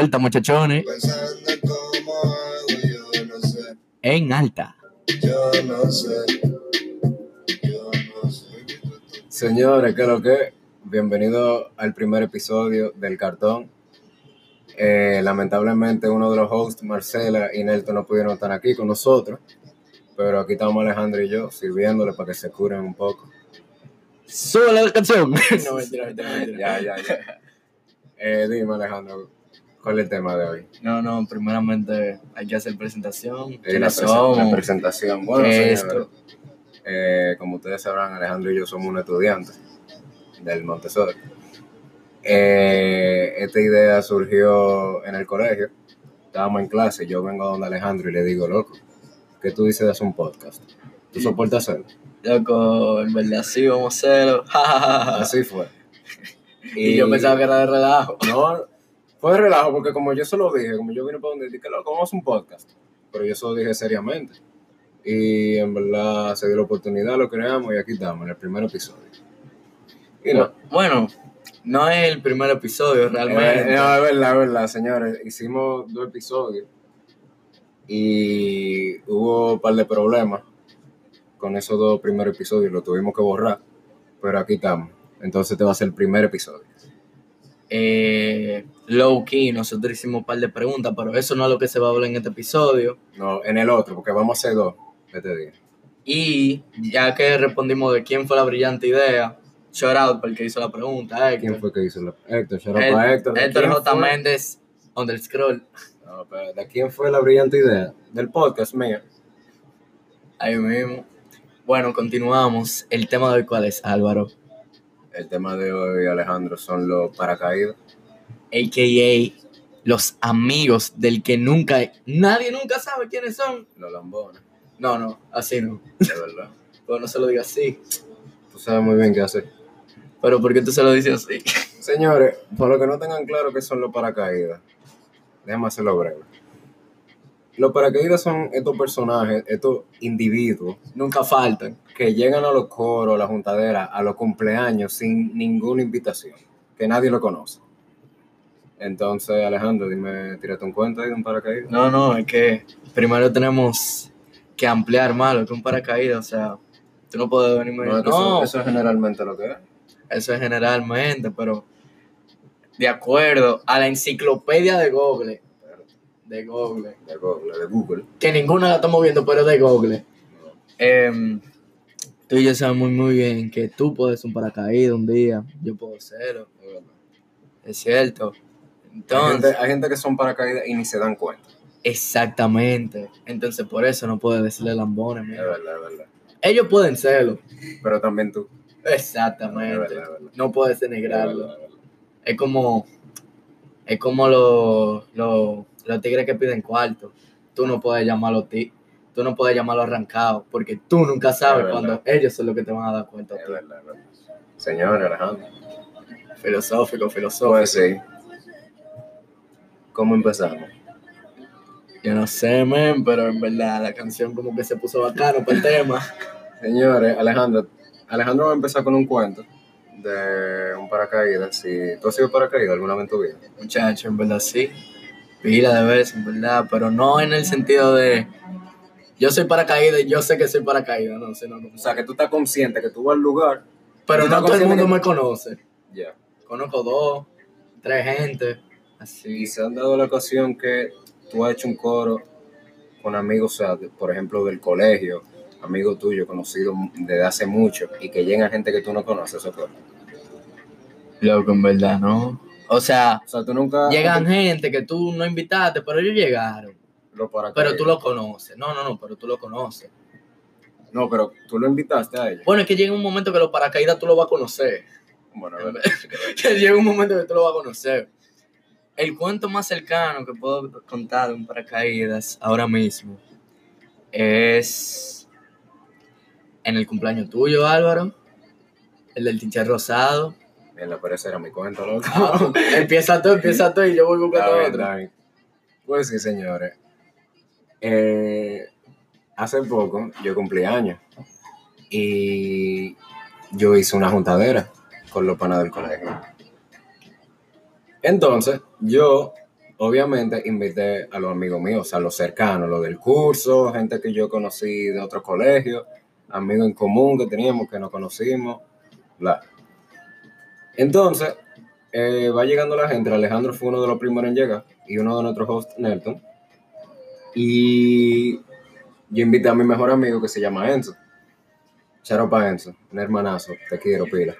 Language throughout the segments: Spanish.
vuelta, muchachones. En alta. Yo no sé. Yo no sé. Señores, ¿qué es lo que? Bienvenido al primer episodio del cartón. Eh, lamentablemente uno de los hosts, Marcela y Nelton, no pudieron estar aquí con nosotros, pero aquí estamos Alejandro y yo sirviéndole para que se curen un poco. Sube la canción. No, mentira, mentira, mentira. Ya, ya, ya. Eh, dime Alejandro, ¿cuál es el tema de hoy? No, no, primeramente hay que hacer presentación. Eh, la, ¿Quiénes presen- somos? la presentación. Bueno, ¿Qué es señores, eh, como ustedes sabrán, Alejandro y yo somos un estudiante del Montessori. Eh, esta idea surgió en el colegio. Estábamos en clase, yo vengo donde Alejandro y le digo, loco, ¿qué tú dices de hacer un podcast? ¿Tú soportas hacerlo? Loco, en verdad sí, vamos a hacerlo. Así fue. y yo pensaba que era de relajo. No, fue de relajo, porque como yo se lo dije, como yo vine para donde dije, loco, vamos a un podcast. Pero yo se lo dije seriamente. Y en verdad se dio la oportunidad, lo creamos y aquí estamos, en el primer episodio. Y no, Bueno, no es el primer episodio realmente. Eh, no, es verdad, es verdad, señores. Hicimos dos episodios y hubo un par de problemas con esos dos primeros episodios. Lo tuvimos que borrar, pero aquí estamos. Entonces este va a ser el primer episodio. Eh, low key, nosotros hicimos un par de preguntas, pero eso no es lo que se va a hablar en este episodio. No, en el otro, porque vamos a hacer dos este día. Y ya que respondimos de quién fue la brillante idea, shout out por el que hizo la pregunta, Héctor. ¿Quién fue que hizo la... Héctor, shout out para Héctor. ¿De Héctor J. fue? Méndez, on the scroll. No, pero ¿de quién fue la brillante idea? Del podcast mío. Ahí mismo. Bueno, continuamos. El tema de hoy, ¿cuál es, Álvaro? El tema de hoy, Alejandro, son los paracaídas. A.K.A. los amigos del que nunca... Nadie nunca sabe quiénes son. Los lambones, No, no, así no. de verdad. Pero no se lo diga así. Tú sabes muy bien qué hacer. Pero ¿por qué tú se lo dices así? Señores, para los que no tengan claro qué son los paracaídas, déjame hacerlo breve. Los paracaídas son estos personajes, estos individuos Nunca faltan. que llegan a los coros, a la juntadera, a los cumpleaños sin ninguna invitación, que nadie lo conoce. Entonces, Alejandro, dime, tírate un cuento de un paracaídas. No, no, es que primero tenemos que ampliar más lo que un paracaídas. O sea, tú no puedes venirme No, no, eso, es generalmente lo que es. eso es generalmente, pero de acuerdo a la enciclopedia de Google, de Google, De Google, de Google. que ninguna la estamos viendo, pero de Google. Em, tú y yo sabemos muy, muy bien que tú puedes ser un paracaídas un día, yo puedo verdad. es cierto. Hay Entonces, gente, hay gente que son paracaídas y ni se dan cuenta. exactamente. Entonces, por eso no puedes decirle lambones, Es verdad, es verdad. Ellos pueden serlo. Pero también tú. Exactamente. Es verdad, es verdad. No puedes Es denegrarlo. es como, es como los los- los tigres que piden cuarto. Tú no puedes llamarlo ti, tú no puedes llamarlo arrancado, porque tú nunca sabes cuando ellos son los que te van a dar cuenta. Es verdad, es verdad. Señor Alejandro. Filosófico, filosófico. Pues sí. ¿Cómo empezamos? Yo no sé, men, pero en verdad la canción como que se puso bacano para el tema. Señores, Alejandro, Alejandro va a empezar con un cuento de un paracaídas. Si tú has sido paracaídas alguna vez en tu vida. Muchacho, en verdad sí. Pila de veces, en verdad, pero no en el sentido de yo soy paracaídas y yo sé que soy paracaídas, no, sino como- O sea, que tú estás consciente que tú vas al lugar. pero no todo el mundo que- me conoce. Ya. Conozco dos, tres gente, así. Y se han dado la ocasión que tú has hecho un coro con amigos, o sea, de- por ejemplo, del colegio, amigos tuyos conocidos desde hace mucho, y que llega gente que tú no conoces, eso coro. Loco, en verdad, ¿no? O sea, O sea, tú nunca. llegan gente que tú no invitaste, pero ellos llegaron. Paracaídas. Pero tú lo conoces. No, no, no, pero tú lo conoces. No, pero tú lo invitaste a ellos. Bueno, es que llega un momento que los paracaídas tú lo vas a conocer. Bueno, a ver. que llega un momento que tú lo vas a conocer. El cuento más cercano que puedo contar de un paracaídas ahora mismo es en el cumpleaños tuyo, Álvaro. El del teacher rosado. En la pereza era mi cuento, loco. Ah, empieza tú, empieza tú y yo voy buscando bien, otro. bien. Pues sí, señores. Eh, hace poco yo cumplí años y yo hice una juntadera con los panas del colegio. Entonces, yo obviamente invité a los amigos míos, a los cercanos, los del curso, gente que yo conocí de otros colegios, amigos en común que teníamos, que nos conocimos, bla. Entonces, eh, va llegando la gente, Alejandro fue uno de los primeros en llegar y uno de nuestros hosts, Nelton. Y yo invité a mi mejor amigo que se llama Enzo. Charopa Enzo, un hermanazo, te quiero, pila.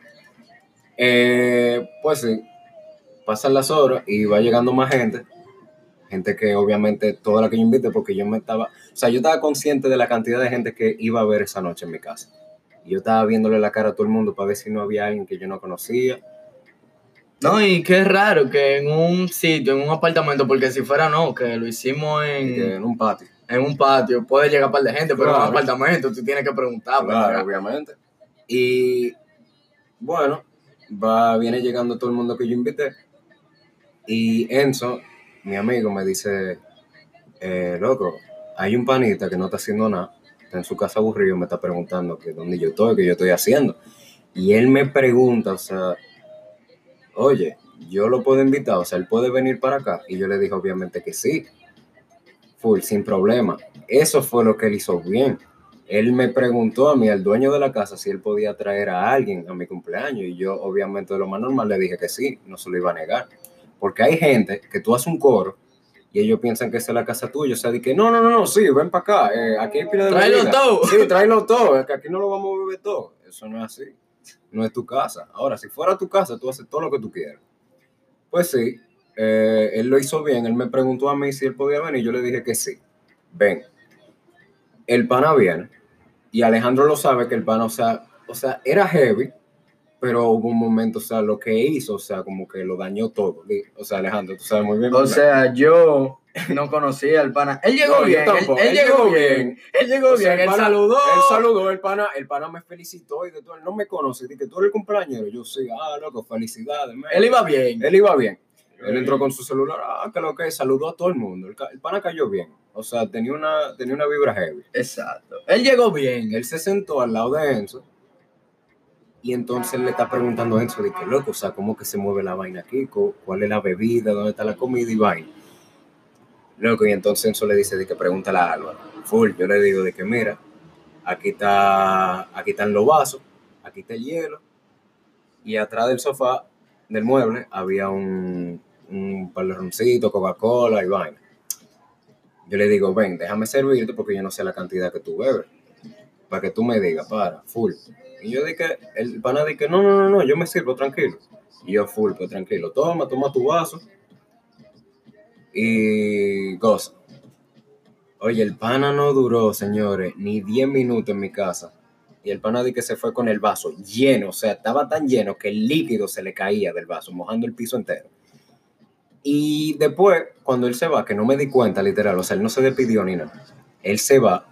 Eh, pues sí, pasan las horas y va llegando más gente. Gente que obviamente toda la que yo invité, porque yo me estaba, o sea, yo estaba consciente de la cantidad de gente que iba a ver esa noche en mi casa. Y yo estaba viéndole la cara a todo el mundo para ver si no había alguien que yo no conocía. No, y qué raro que en un sitio, en un apartamento, porque si fuera no, que lo hicimos en, en un patio. en un patio, puede llegar un par de gente, pero en un apartamento tú tienes que preguntar. para Claro, obviamente. Y bueno, va, viene llegando todo el mundo que yo invité. Y Enzo, mi amigo, me dice, eh, loco, hay un panita que no está haciendo nada, está en su casa aburrido, me está preguntando que dónde yo estoy, qué yo estoy haciendo. Y él me pregunta, o sea, oye, yo lo puedo invitar, o sea, él puede venir para acá. Y yo le dije, obviamente que sí, full, sin problema. Eso fue lo que él hizo bien. Él me preguntó a mí, al dueño de la casa, si él podía traer a alguien a mi cumpleaños. Y yo, obviamente, de lo más normal, le dije que sí, no se lo iba a negar. Porque hay gente que tú haces un coro y ellos piensan que esa es la casa tuya. O sea, de que no, no, no, no, sí, ven para acá. eh, aquí hay pila de Tráelo bebida. todo. Sí, tráelo todo. Es que aquí no lo vamos a beber todo. Eso no es así. No es tu casa. Ahora, si fuera tu casa, tú haces todo lo que tú quieras. Pues sí, eh, él lo hizo bien. Él me preguntó a mí si él podía venir. Yo le dije que sí. Ven. El pana viene. Y Alejandro lo sabe que el pana, o sea, o sea, era heavy, pero hubo un momento, o sea, lo que hizo, o sea, como que lo dañó todo. O sea, Alejandro, tú sabes muy bien. O sea, yo no conocía al pana. Él llegó No, bien, él, él Él llegó llegó bien. Él llegó O sea, bien, él pana- saludó. Él saludó, el pana, el pana me felicitó y de todo. Él no me conoce. Dije, tú eres el cumpleañero. Yo sí, ah, loco, felicidades. man. Él iba bien. Él iba bien. Él entró con su celular, ah, que lo que, saludó a todo el mundo. El, el pana cayó bien. O sea, tenía una, tenía una vibra heavy. Exacto. Él llegó bien. Él se sentó al lado de Enzo y entonces le está preguntando a Enzo de que loco, o sea, cómo que se mueve la vaina aquí, cuál es la bebida, dónde está la comida y vaina. Loco, y entonces Enzo le dice de que pregúntale a Álvaro. Full, yo le digo de que mira, aquí está, aquí están los vasos, aquí está el hielo y atrás del sofá del mueble había un, un roncitos, Coca-Cola y vaina. Yo le digo, ven, déjame servirte porque yo no sé la cantidad que tú bebes. Para que tú me digas, para, full. Y yo dije, el pana dije, no, no, no, no, yo me sirvo, tranquilo. Y yo, full, pues tranquilo. Toma, toma tu vaso. Y goza. Oye, el pana no duró, señores, ni 10 minutos en mi casa. Y el pana que se fue con el vaso lleno, o sea, estaba tan lleno que el líquido se le caía del vaso, mojando el piso entero. Y después, cuando él se va, que no me di cuenta, literal, o sea, él no se despidió ni nada. Él se va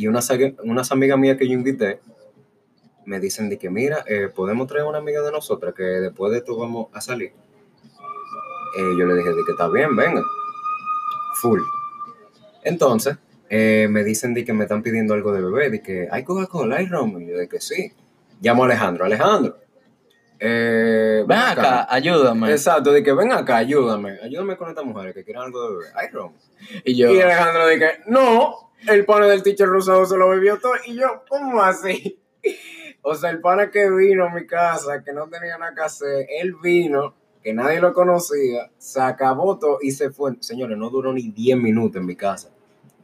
y unas, unas amigas mías que yo invité me dicen de que, mira, eh, podemos traer una amiga de nosotras que después de esto vamos a salir. Eh, yo le dije de que está bien, venga. Full. Entonces, eh, me dicen de que me están pidiendo algo de beber, de que hay Coca-Cola, hay ron. Y yo de que sí. Llamo a Alejandro. Alejandro. eh, Ven acá, ayúdame. Exacto, de que ven acá, ayúdame. Ayúdame con estas mujeres que quieren algo de beber. Hay ron. Y yo, Y Alejandro dije, no, el pana del teacher rosado se lo bebió todo. Y yo, ¿cómo así? O sea, el pana que vino a mi casa, que no tenía nada que hacer, él vino, que nadie lo conocía, se acabó todo y se fue. Señores, no duró ni 10 minutos en mi casa.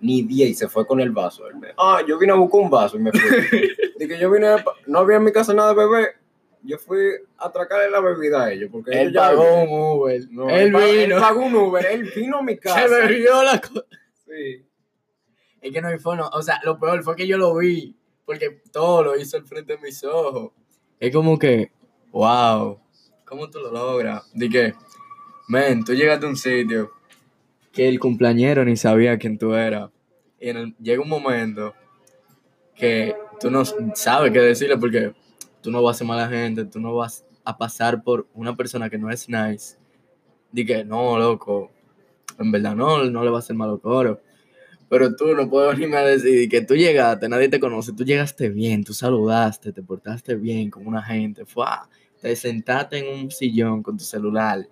Ni 10 y se fue con el vaso. Él me- ah, yo vine a buscar un vaso y me fui. Dije, yo vine, a- no había en mi casa nada de beber. Yo fui a atracarle la bebida a ellos. Porque él pagó un Uber. No, él pa- vino. Él pagó un Uber. Él vino a mi casa. se bebió la cosa. Sí. Es que no hay forma. O sea, lo peor fue que yo lo vi. Porque todo lo hizo al frente de mis ojos. Es como que, wow, ¿cómo tú lo logras? De que, men, tú llegaste a un sitio que el cumpleañero ni sabía quién tú eras. Y llega un momento que tú no sabes qué decirle porque tú no vas a ser mala gente, tú no vas a pasar por una persona que no es nice. Di que, no, loco, en verdad no, no le va a hacer malo coro. Pero tú no puedes venirme a decir que tú llegaste, nadie te conoce, tú llegaste bien, tú saludaste, te portaste bien con una gente, fue, te sentaste en un sillón con tu celular.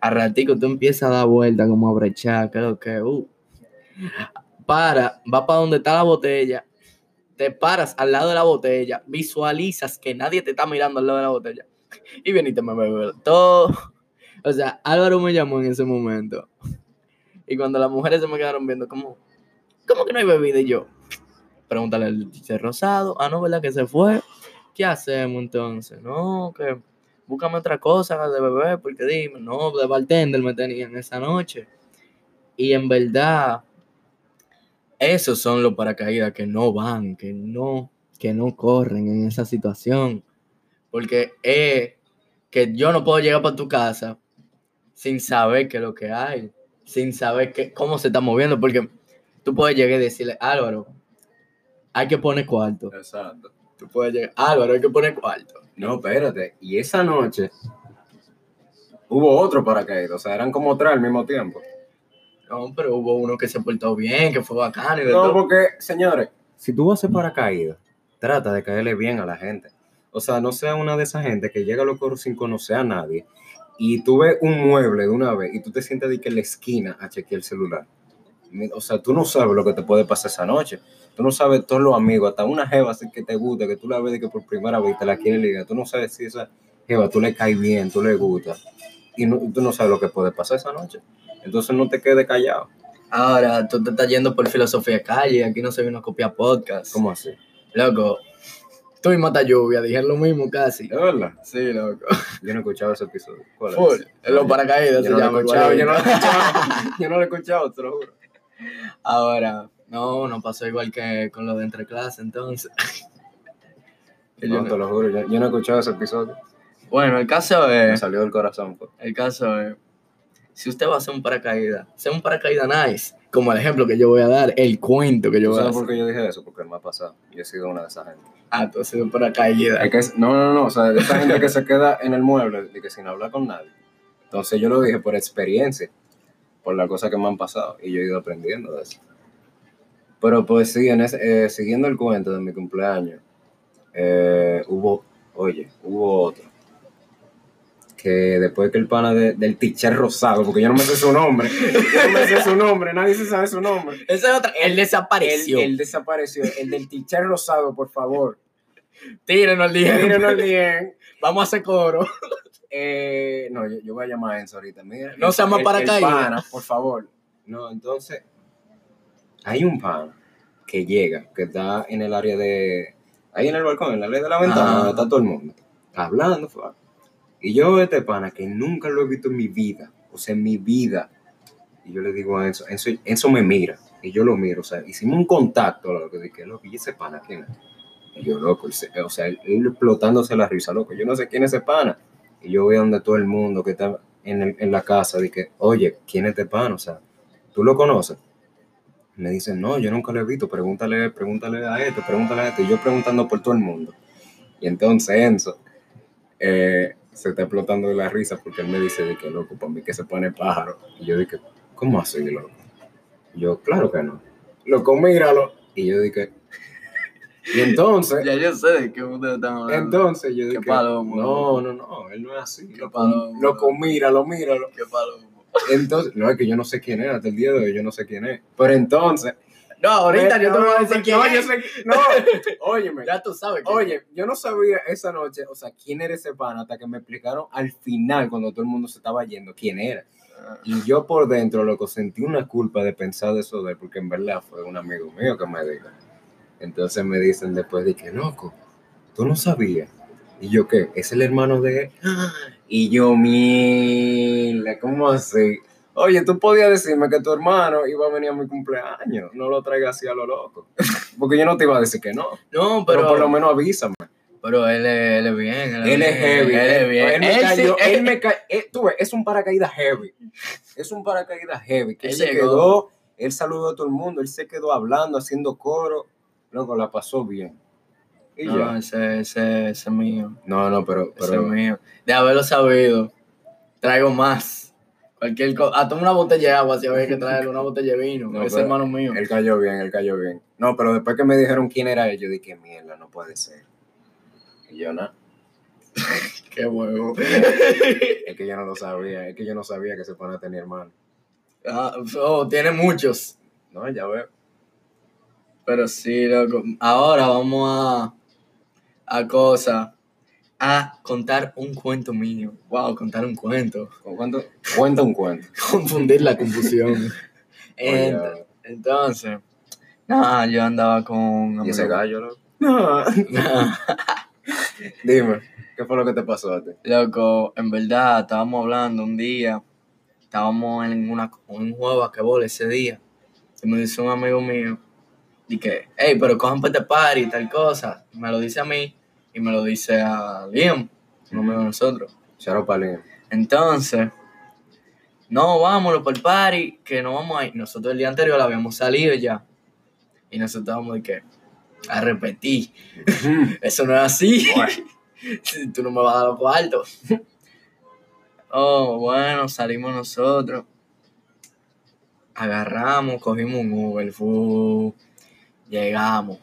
A ratico tú empiezas a dar vuelta como a brechar, creo que, uh. Para, va para donde está la botella, te paras al lado de la botella, visualizas que nadie te está mirando al lado de la botella y veniste me bebe todo. O sea, Álvaro me llamó en ese momento. Y cuando las mujeres se me quedaron viendo, como, ¿cómo que no hay bebida? Y yo, pregúntale al teacher rosado. Ah, no, ¿verdad que se fue? ¿Qué hacemos entonces? No, que búscame otra cosa de beber, porque dime, no, de bartender me tenían esa noche. Y en verdad, esos son los paracaídas que no van, que no, que no corren en esa situación. Porque es que yo no puedo llegar para tu casa sin saber qué es lo que hay, sin saber qué, cómo se está moviendo, porque tú puedes llegar y decirle, Álvaro, hay que poner cuarto. Exacto. Tú puedes llegar, Álvaro, hay que poner cuarto. No, espérate. Y esa noche hubo otro paracaídas. O sea, eran como tres al mismo tiempo. No, pero hubo uno que se portó bien, que fue bacano y de No, todo. porque, señores, si tú vas a hacer paracaídas, trata de caerle bien a la gente. O sea, no sea una de esas gente que llega a los coros sin conocer a nadie y tú ves un mueble de una vez y tú te sientes de que en la esquina a chequear el celular. O sea, tú no sabes lo que te puede pasar esa noche. Tú no sabes todos los amigos, hasta una jeva que te gusta, que tú la ves de que por primera vez te la quieres ligar. Tú no sabes si esa jeva tú le caes bien, tú le gusta. Y no- tú no sabes lo que puede pasar esa noche. Entonces no te quedes callado. Ahora, tú te estás yendo por filosofía calle, aquí no se vino a copiar podcast. ¿Cómo así? Loco, tú y Mata Lluvia dijeron lo mismo casi. ¿De verdad? Sí, loco. Yo no he escuchado ese episodio. ¿Cuál es? En los paracaídas Yo se no llama. yo no lo he escuchado. Yo no lo he escuchado, te lo juro. Ahora, no, no pasó igual que con lo de entre clase, entonces. Que yo No, no- te lo juro, yo, yo no he escuchado ese episodio. Bueno, el caso Me es, salió del corazón. pues. el caso es, si usted va a hacer un paracaídas, sea un paracaídas nice, como el ejemplo que yo voy a dar, el cuento que yo ¿Tú voy a sabes hacer. por qué yo dije eso? Porque me ha pasado. Yo he sido una de esas gente. Ah, tú has sido un paracaídas. Es que no, no, no. O sea, de esa gente que se queda en el mueble de que sin hablar con nadie. Entonces yo lo dije por experiencia, por las cosas que me han pasado. Y yo he ido aprendiendo de eso. Pero pues sí, en ese- eh, siguiendo el cuento de mi cumpleaños, eh, hubo, oye, hubo otro. Que después que el pana de- del teacher rosado, porque yo no me sé su nombre, yo no me sé su nombre, nadie se sabe su nombre. Ese es otro, él desapareció. Él, él desapareció. El del teacher rosado, por favor. Tírenos el día. Mírenos bien. Vamos a hacer coro. Eh, no, yo, yo voy a llamar a Enzo ahorita. Mira, No el- seamos el- el paracaídas. pana, por favor. No, entonces, hay un pana que llega, que está en el área de. Ahí en el balcón, en la área de la ventana, Ah. está todo el mundo. Hablando, fue. Y yo este pana que nunca lo he visto en mi vida. O sea, en mi vida. Y yo le digo a Enzo, Enzo, Enzo me mira. Y yo lo miro. O sea, hicimos un contacto, loco. Dije, loco, ¿y ese pana quién es? Y yo, loco, se- o sea, él, él explotándose la risa, loco. Yo no sé quién es ese pana. Y yo a donde todo el mundo que está en, el- en la casa, dije, oye, ¿quién es este pana? O sea, ¿tú lo conoces? Me dicen, no, yo nunca lo he visto, pregúntale, pregúntale a este, pregúntale a este. Y yo preguntando por todo el mundo. Y entonces Enzo eh, se está explotando de la risa porque él me dice, de que loco, para mí que se pone pájaro. Y yo dije, ¿cómo así, loco? Yo, claro que no. Loco, míralo. Y yo dije, y entonces, Ya yo sé de qué ustedes están hablando. entonces yo Qué dije, palomo. no, no, no, él no es así. Qué palomo. loco, míralo, míralo. Qué palomo. Entonces, no, es que yo no sé quién es, hasta el día de hoy yo no sé quién es. Pero entonces... No, ahorita yo te no, voy a decir quién no, es. yo sé que- no, óyeme. Ya tú sabes quién Oye, yo no sabía esa noche, o sea, quién era ese pana hasta que me explicaron al final, cuando todo el mundo se estaba yendo, quién era. es. Y yo por dentro, loco, sentí una culpa de pensar de eso de él, porque en verdad fue un amigo mío que me dijo. Entonces me dicen después de que, loco, tú no sabías. Y yo, ¿qué? ¿Es el hermano de él? Y yo, mierda, ¿cómo así? Oye, tú podías decirme que tu hermano iba a venir a mi cumpleaños. No lo traigas así a lo loco. Porque yo no te iba a decir que no. No, Pero, pero, por lo menos avísame. pero él, es, él es bien. Él es heavy. Él es bien. Él me Él sí- cayó. él- Él me ca- eh, tú ves, es un paracaídas heavy. Es un paracaídas heavy. Que él Él se llegó. quedó, él saludó a todo el mundo, él se quedó hablando, haciendo coro. Loco, la pasó bien. Y No, ya. ese, ese, ese es mío. No, no, pero, Ese pero es mío. De haberlo sabido, traigo más. Cualquier cosa. Hasta una botella de agua, si había que traerle una botella de vino. No, ese hermano mío. Él cayó bien, él cayó bien. No, pero después que me dijeron quién era él, yo dije, mierda, no puede ser. Y yo, no, Qué huevo. es que yo no lo sabía, es que yo no sabía que se pone a tener hermano. Ah, oh, tiene muchos. No, ya veo. Pero sí, loco. Ahora vamos a. A cosa. A contar un cuento mío. Wow, contar un cuento. ¿Con cuánto? Cuenta un cuento. Confundir la confusión. Oye, Entonces. No, yo andaba con. ¿Y ese gallo, loco? No, no. Dime, ¿qué fue lo que te pasó a ti? Loco, en verdad, estábamos hablando un día, estábamos en, una, un juego de basquetbol ese día, y me dice un amigo mío, y que, hey, pero cojan para este party y tal cosa, me lo dice a mí, y me lo dice a Liam, un amigo de nosotros. Charo Palín. Entonces, no, vámonos por el party, que no vamos a ir. Nosotros el día anterior habíamos salido ya, y nosotros estábamos de que, a repetir, eso no es así. Tú no me vas a dar los cuartos. Oh, bueno, salimos nosotros. Agarramos, cogimos un Uber, fu, llegamos.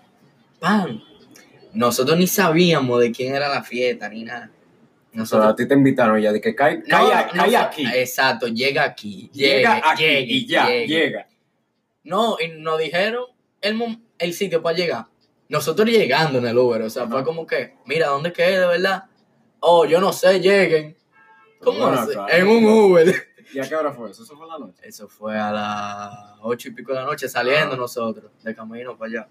¡Pam! Nosotros ni sabíamos de quién era la fiesta ni nada. Nosotros, a ti te invitaron ya cae, No, cae, no, cae no, aquí. Exacto, llega aquí. Llega aquí llegue, y ya, llegue. llega. No, y nos dijeron el, el sitio para llegar. Nosotros llegando en el Uber, o sea, fue como que, mira, ¿dónde queda, de verdad? Oh, yo no sé, lleguen. ¿Cómo Bueno, así? claro. En un Uber. ¿Y a qué hora fue eso? ¿Eso fue en la noche? Eso fue a las ocho y pico de la noche saliendo Ah. nosotros, de camino para allá.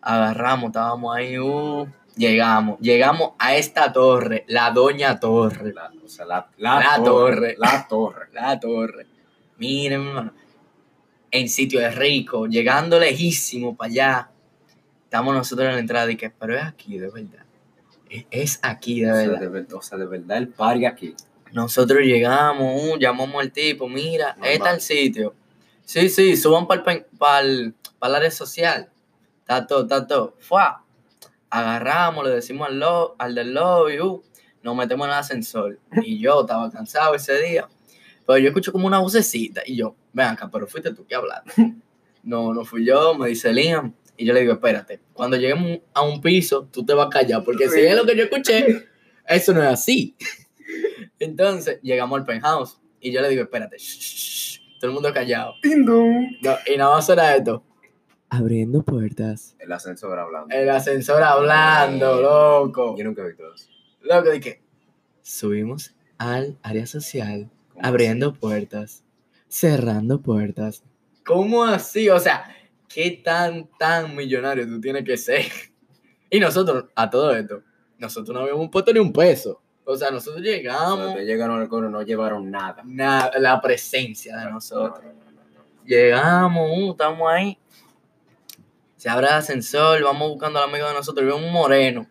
Agarramos, estábamos ahí, uh, llegamos, llegamos a esta torre, la Doña Torre. La, o sea, la, la, La torre. La torre. La torre. Miren, mi hermano. En sitio de rico, llegando lejísimo para allá. Estamos nosotros en la entrada y que, pero es aquí, de verdad. Es- Es aquí, de O sea, verdad. de, o sea, de verdad el party aquí. Nosotros llegamos, uh, llamamos al tipo, mira, Normal. este es el sitio. Sí, sí, suban para el, para el, área social. Está todo, está todo. Fua. Agarramos, le decimos al, lo- al del lobby, uh, nos metemos en el ascensor. Y yo estaba cansado ese día. Pero yo escucho como una vocecita. Y yo, ven acá, pero fuiste tú que hablaste. No, no fui yo, me dice Liam. Y yo le digo, espérate, cuando lleguemos a un piso, tú te vas a callar. Porque si es lo que yo escuché, eso no es así. Entonces, llegamos al penthouse. Y yo le digo, espérate, shh, shh, shh, todo el mundo callado. No, y nada más era esto. Abriendo puertas. El ascensor hablando. El ascensor hablando, loco. Yo nunca he visto eso. Loco, dije, subimos al área social, ¿Cómo abriendo puertas, cerrando puertas. ¿Cómo así? O sea, ¿qué tan, tan millonario tú tienes que ser? Y nosotros, a todo esto, nosotros no habíamos puesto ni un peso. O sea, nosotros llegamos, llegaron al coro, no llevaron nada. na- la presencia de No, nosotros. no, no, no, no. Llegamos, uh, estamos ahí. Se abre el ascensor, vamos buscando al amigo de nosotros. veo un moreno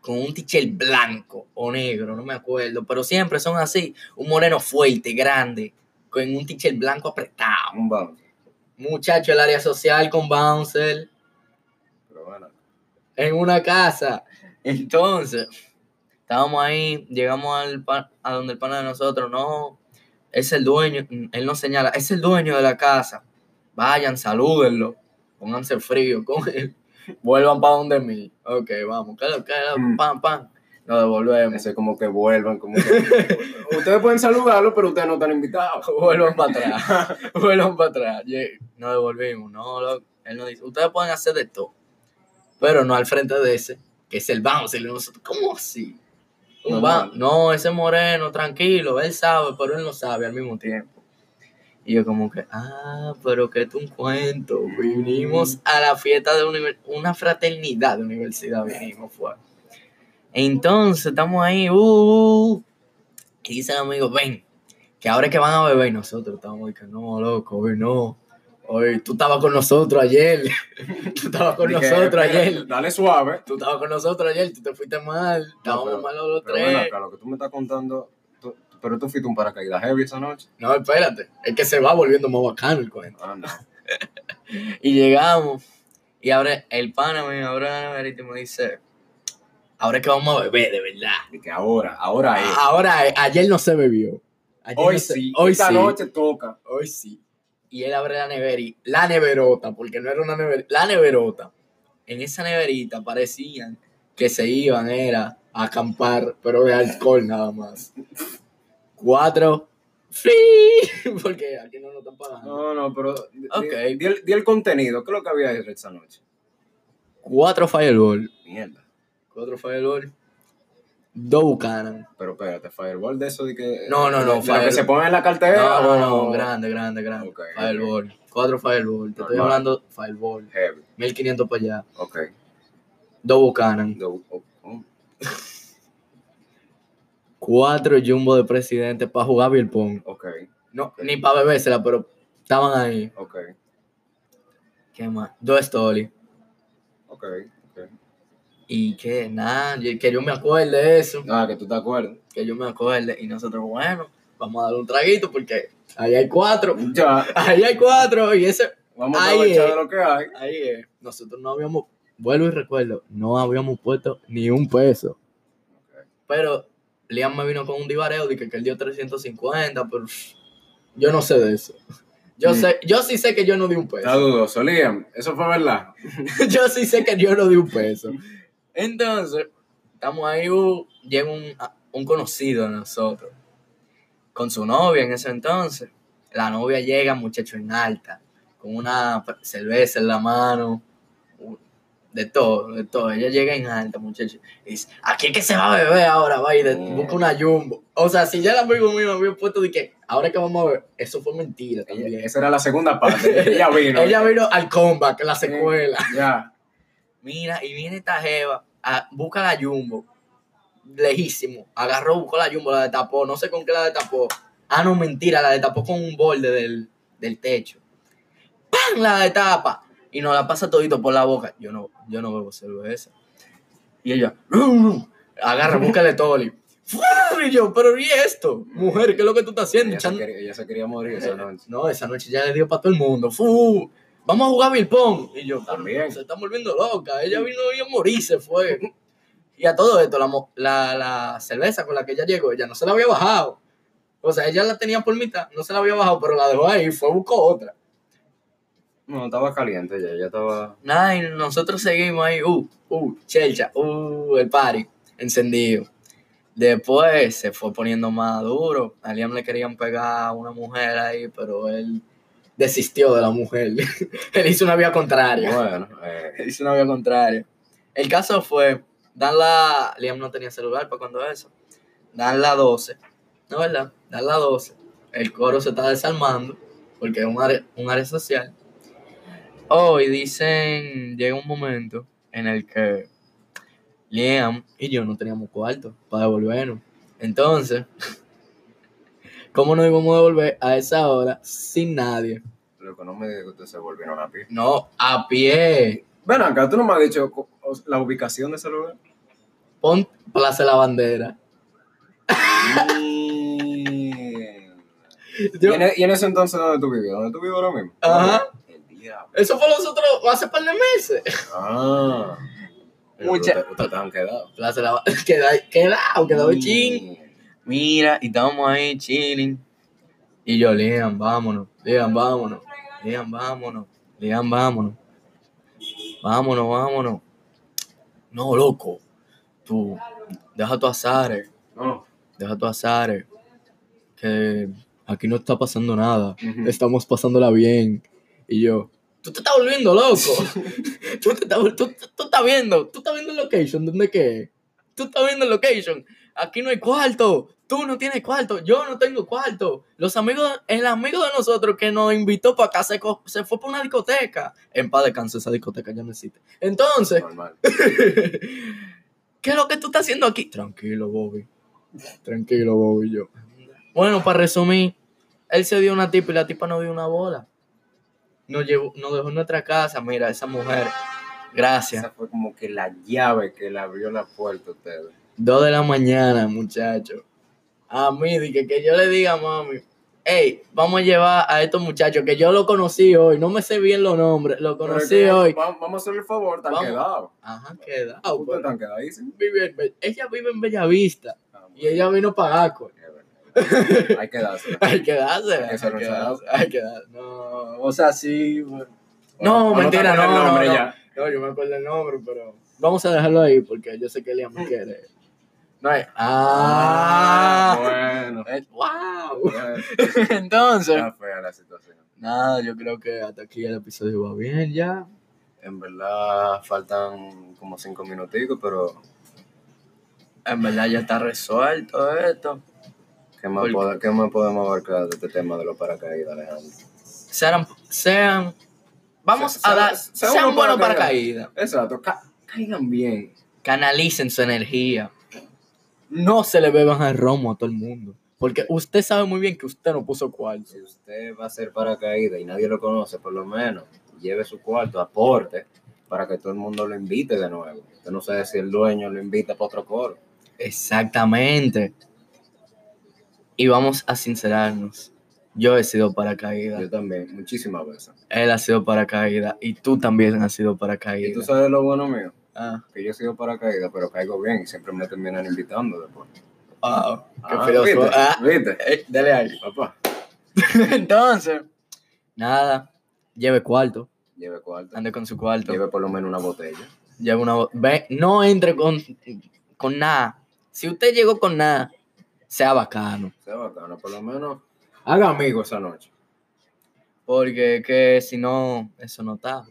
con un tichel blanco o negro, no me acuerdo, pero siempre son así. Un moreno fuerte, grande, con un tichel blanco apretado. Un bounce. Muchacho, el área social con bouncer Pero bueno. en una casa. Entonces, estábamos ahí, llegamos al a donde el pana de nosotros, no, es el dueño, él nos señala, es el dueño de la casa. Vayan, salúdenlo, pónganse frío con él, vuelvan para donde mí. Ok, vamos, lo que Mm. pam, pam, nos devolvemos. Eso es como que vuelvan, como que... ustedes pueden saludarlo, pero ustedes no están invitados. Vuelvan para atrás, vuelvan para atrás. Nos devolvimos, no, loco. él nos dice, ustedes pueden hacer de todo, pero no al frente de ese, que es el. Y nosotros, ¿cómo así? No, ese moreno, tranquilo, él sabe, pero él no sabe al mismo tiempo. Y yo como que, ah, pero que es un cuento. Vinimos a la fiesta de univer- una fraternidad de universidad, vinimos, fue. Entonces, estamos ahí, uh, uh, uh, y dice el amigo, ven, que ahora es que van a beber, y nosotros estamos que no, loco, hoy no. Hoy tú estabas con nosotros ayer. tú estabas con Dije, nosotros espera, ayer. Dale suave. Tú estabas con nosotros ayer, tú te fuiste mal. Estábamos pero- malos los Pero bueno, tres. acá, lo que tú me estás contando... tú- pero tú fuiste un paracaídas heavy esa noche. No, espérate. Es que se va volviendo más bacano el cuento. Ah, no. Y llegamos. Y ahora el pana me neverita y me dice: Ahora es que vamos a beber, de verdad. De que ahora, ahora es. Ahora, eh, ayer no se bebió. Ayer Hoy no sé- sí, Hoy esta sí. noche toca. Hoy sí. Y él abre la nevera y la neverota, porque no era una nevera, la neverota. En esa neverita parecían que se iban, era a acampar, pero de alcohol nada más. Cuatro, ¡fli! porque aquí no nos están pagando. No, no, pero Ok. di, di el, di el contenido. ¿Qué es lo que había esa noche? Cuatro Fireball, Mierda. cuatro Fireball, dos Buchanan. Pero espérate, Fireball de eso de que. No, no, no, de- Fire- que se pone en la cartera. No, no, o- no, grande, grande, grande. Fireball, cuatro Fireball, te estoy hablando Fireball, Heavy. 1500 para allá, Ok. dos Buchanan. Do- oh, oh, cuatro jumbo de presidente para jugar pong. ok, No, ni para bebérsela, pero estaban ahí. ok, ¿Qué más? Dos Stoli. ok. Y que nada, que yo me acuerde de eso. Ah, que tú te acuerdas. Que yo me acuerde. Y nosotros, bueno, vamos a dar un traguito porque ahí hay cuatro. Ya, Ahí hay cuatro. Y ese, vamos a aprovechar de lo que hay. ahí es. Nosotros no habíamos, vuelvo y recuerdo, no habíamos puesto ni un peso. Pero Liam me vino con un divareo de que, que él dio 350, pero yo no sé de eso. Yo, sé, yo sí sé que yo no di un peso. Está dudoso, Liam. Eso fue verdad. yo sí sé que yo no di un peso. Entonces, estamos ahí, uh, llega un, un conocido de nosotros, con su novia en ese entonces. La novia llega, muchacho, en alta, con una cerveza en la mano, de todo, de todo. Ella llega en alta, muchacho, y dice, aquí es que se va a beber ahora, va y de- Mm. busca una jumbo. O sea, si ya el amigo mío me había puesto de que, ahora que vamos a ver, eso fue mentira Ella- también. esa era la segunda parte. Ella vino. Ella vino al comeback, la secuela. Ya. Mira, y viene esta jeva, a- busca la Jumbo, lejísimo, agarró, buscó la Jumbo, la destapó, no sé con qué la destapó. Ah, no, mentira, la destapó con un borde del, del techo. ¡Pam! La destapa. Y nos la pasa todito por la boca. Yo no, yo no bebo cerveza. Y ella, "Rum". agarra, búscale Toli. Y yo, pero ¿y esto? Mujer, ¿qué es lo que tú estás haciendo? Ella se, quería, ella se quería morir esa noche. no, esa noche ya le dio para todo el mundo. ¡Fu! Vamos a jugar Bill Pong. Y yo, También. Se está volviendo loca. Ella vino y a morirse, fue. Y a todo esto, la, la, la cerveza con la que ella llegó, ella no se la había bajado. O sea, ella la tenía por mitad, no se la había bajado, pero la dejó ahí, fue buscó otra. No, estaba caliente ya. Ella estaba. Nada, y nosotros seguimos ahí, uh, uh, chelcha, uh, el party, encendido. Después se fue poniendo más duro. A Liam le querían pegar a una mujer ahí, pero él desistió de la mujer. él hizo una vía contraria. Bueno, eh, hizo una vía contraria. El caso fue, dan la... Liam no tenía celular para cuando eso. Dan la 12. ¿No verdad? Dan la 12. El coro se está desarmando porque es un área, un área social. Hoy dicen, llega un momento en el que Liam y yo no teníamos cuarto para devolvernos. Entonces, ¿cómo nos íbamos a devolver a esa hora sin nadie? lo que no me diga que ustedes se volvieron a pie. No, a pie. Ven acá, tú no me has dicho la ubicación de ese lugar. Pon Plaza la Bandera. ¿Y, en, e- y en ese entonces dónde tú vivías? ¿Dónde tú vives ahora mismo? Ajá. El diablo. Eso fue nosotros hace par de meses. Ah. Pero Mucha- Ustedes han quedado. Plaza la Bandera. Queda- Quedado, quedado ching. Mira, y estábamos ahí chilling. Y yo, Liam, vámonos. Liam, vámonos. Liam, vámonos. Liam, vámonos. Vámonos, vámonos. No, loco. Tú, deja tu azares. No. Deja tu azares. Que aquí no está pasando nada. Estamos pasándola bien. Y yo, tú te estás volviendo loco. tú, te estás, tú, tú- tú estás viendo, tú estás viendo el location, ¿dónde qué? Tú estás viendo el location. Aquí no hay cuarto. Tú no tienes cuarto. Yo no tengo cuarto. Los amigos, el amigo de nosotros que nos invitó para acá se, se fue por una discoteca. En paz descanse, esa discoteca ya no existe. Entonces. ¿Qué es lo que tú estás haciendo aquí? Tranquilo, Bobby. Tranquilo, Bobby. Yo. Bueno, para resumir, él se dio una tipa y la tipa no dio una bola. Nos, llevó, nos dejó en nuestra casa. Mira, esa mujer. Gracias. Esa fue como que la llave que le abrió la puerta a ustedes. Dos de la mañana, muchacho. A mí, dije que yo le diga a mami, hey, vamos a llevar a estos muchachos que yo lo conocí hoy. No me sé bien los nombres, lo conocí que hoy. va- Vamos a hacerle el favor, están Vamos. quedados. Ajá, queda. Ustedes están quedadísimos. Vive en Be- ella vive en Bellavista Ah, y ella vino para verdad. Hay que dársela. Hay que darse, Hay que darse, hay que darse. No, o sea, sí. bueno. No, mentira, no, no, nombre no. No, yo me acuerdo el nombre, pero. Vamos a dejarlo ahí porque yo sé que Elian me quiere. No hay. Ah, ¡Ah! bueno. ¡Wow! Bueno, Entonces. La situación. Nada, yo creo que hasta aquí el episodio va bien ya. En verdad faltan como cinco minuticos, pero En verdad ya está resuelto esto. ¿qué más, qué más podemos abarcar de este tema de los paracaídas, Alejandro? Sean. sean vamos Se- a dar. sean Sean, buenos paracaídas. paracaídas. Exacto, ca- caigan bien. Canalicen su energía. No se le beban el romo a todo el mundo. Porque usted sabe muy bien que usted no puso cuarto. Si usted va a hacer paracaídas y nadie lo conoce, por lo menos lleve su cuarto, aporte, para que todo el mundo lo invite de nuevo. Usted no sabe si el dueño lo invita para otro coro. Exactamente. Y vamos a sincerarnos. Yo he sido paracaídas. Yo también, muchísimas veces. Él ha sido paracaídas. Y tú también has sido Y tú paracaídas. sabes lo bueno mío, Ah, que yo he sido paracaídas, pero caigo bien y siempre me terminan invitando después. wow. Qué Ah, filósofo. ¿viste? Ah, ¿Viste? eh, dale ahí. Papá, Entonces, nada. Lleve cuarto. lleve cuarto. Ande con su cuarto. Lleve por lo menos una botella. Lleve una. bo- Ve, no entre con, con nada. Si usted llegó con nada, sea bacano. Sea bacano, por lo menos haga amigos esa noche. Porque que si no, eso no está.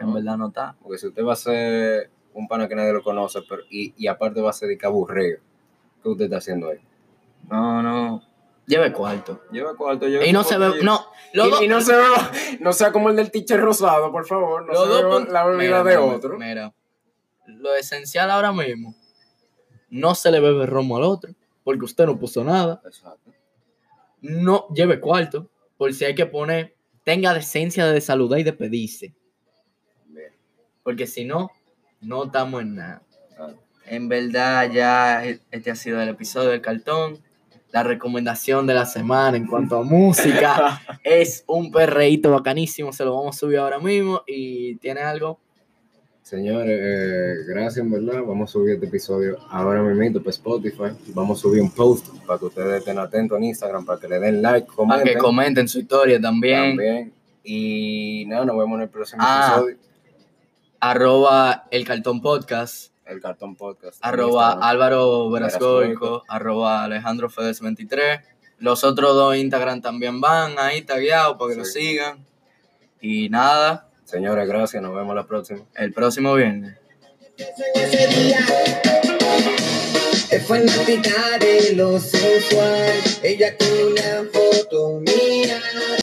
En verdad no está. Porque si usted va a ser un pana que nadie lo conoce pero, y, y aparte va a ser de que aburrido, ¿qué usted está haciendo ahí? No, no. Lleve cuarto. Lleve cuarto, lleve Y no se ve. No. Los Y, dos- y no se vea, no sea como el del teacher rosado, por favor. No se dos puntos- la Mira, bebida de mira, otro. Mira. Lo esencial ahora mismo. No se le bebe romo al otro. Porque usted no puso nada. Exacto. No lleve cuarto. Por si hay que poner. Tenga decencia de saludar y de pedirse. Bien. Porque si no, no estamos en nada. En verdad, ya este ha sido el episodio del cartón. La recomendación de la semana en cuanto a música es un perreíto bacanísimo. Se lo vamos a subir ahora mismo. Y tiene algo. Señores, eh, gracias en verdad. Vamos a subir este episodio ahora mismo para Spotify. Vamos a subir un post para que ustedes estén atentos en Instagram, para que le den like, Para comenten. que comenten su historia también. También. Y nada, nos vemos en el próximo Ah. episodio. Arroba el cartón podcast. El Cartón Podcast. Arroba. Álvaro Verascoico. Arroba Alejandro Fedes 23. Los otros dos Instagram también van ahí tagueados para que lo Sí. sigan. Y nada, Señores, gracias. Nos vemos la próxima. el próximo viernes. Es fanática de lo sensual. Ella con una foto mía